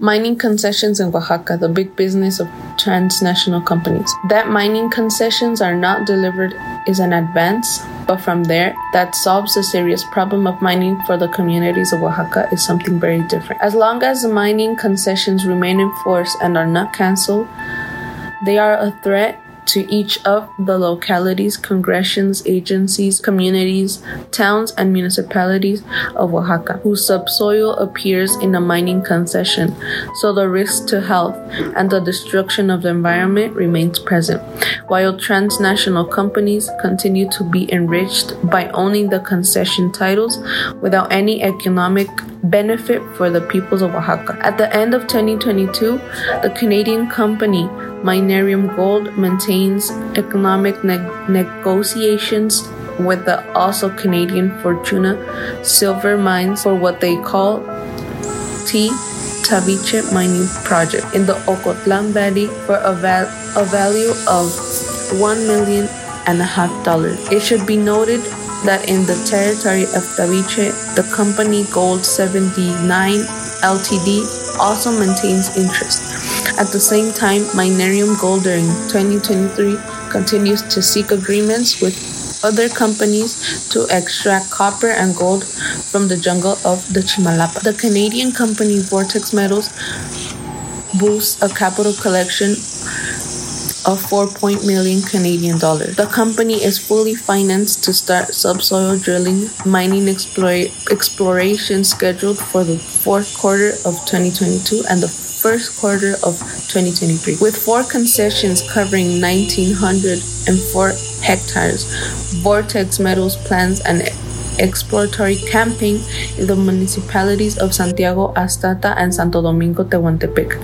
Mining concessions in Oaxaca, the big business of transnational companies. That mining concessions are not delivered is an advance, but from there, that solves the serious problem of mining for the communities of Oaxaca is something very different. As long as the mining concessions remain in force and are not cancelled, they are a threat to each of the localities, congressions, agencies, communities, towns, and municipalities of Oaxaca, whose subsoil appears in a mining concession, so the risk to health and the destruction of the environment remains present, while transnational companies continue to be enriched by owning the concession titles without any economic benefit for the peoples of Oaxaca. At the end of 2022, the Canadian company Minerium Gold maintains economic ne- negotiations with the also Canadian Fortuna silver mines for what they call T. Tabiche mining project in the Ocotlan Valley for a, val- a value of one million and a half dollars. It should be noted that in the territory of Tabiche, the company Gold 79 Ltd also maintains interest. At the same time, Minerium Gold during 2023 continues to seek agreements with other companies to extract copper and gold from the jungle of the Chimalapa. The Canadian company Vortex Metals boasts a capital collection of 4 million Canadian dollars. The company is fully financed to start subsoil drilling, mining exploration scheduled for the fourth quarter of 2022 and the first quarter of 2023. With four concessions covering 1,904 hectares, Vortex Metals plans an exploratory camping in the municipalities of Santiago Astata and Santo Domingo Tehuantepec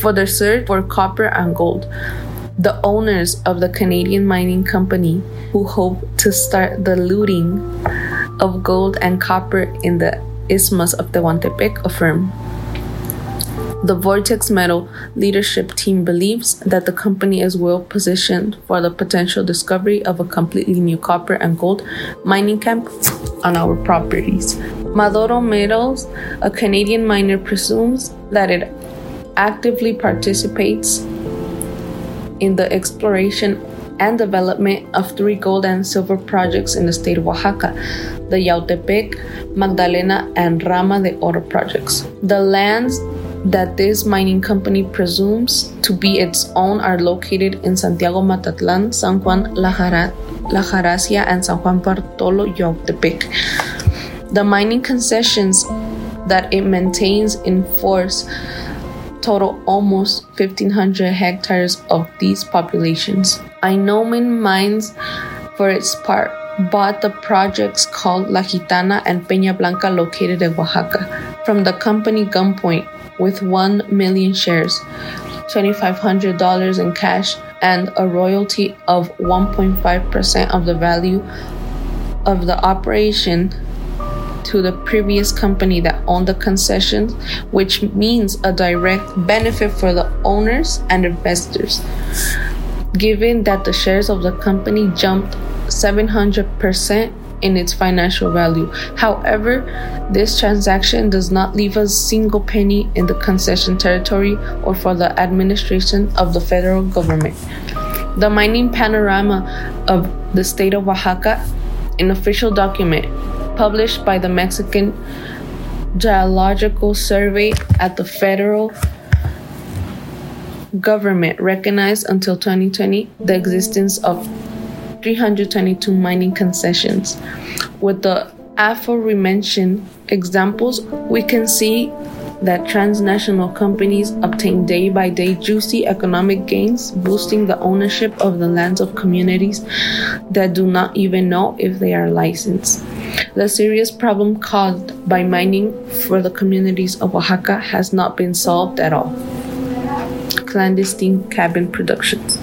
for the search for copper and gold. The owners of the Canadian mining company, who hope to start the looting of gold and copper in the Isthmus of Tehuantepec, affirm. The Vortex Metal leadership team believes that the company is well positioned for the potential discovery of a completely new copper and gold mining camp on our properties. Maduro Metals, a Canadian miner, presumes that it actively participates in the exploration and development of three gold and silver projects in the state of Oaxaca the Yautepec, Magdalena, and Rama de Oro projects. The lands that this mining company presumes to be its own are located in Santiago Matatlan, San Juan La, Jara- La Jaracia, and San Juan Bartolo Yautepec. The mining concessions that it maintains in force total almost 1,500 hectares of these populations. Inomin Mines, for its part, bought the projects called La Gitana and Peña Blanca located in Oaxaca from the company Gunpoint with 1 million shares, $2,500 in cash, and a royalty of 1.5% of the value of the operation to the previous company that owned the concessions, which means a direct benefit for the owners and investors. Given that the shares of the company jumped 700% in its financial value. However, this transaction does not leave a single penny in the concession territory or for the administration of the federal government. The mining panorama of the state of Oaxaca, an official document published by the Mexican Geological Survey at the federal government, recognized until 2020 the existence of 322 mining concessions. With the aforementioned examples, we can see that transnational companies obtain day by day juicy economic gains, boosting the ownership of the lands of communities that do not even know if they are licensed. The serious problem caused by mining for the communities of Oaxaca has not been solved at all. Clandestine Cabin Productions.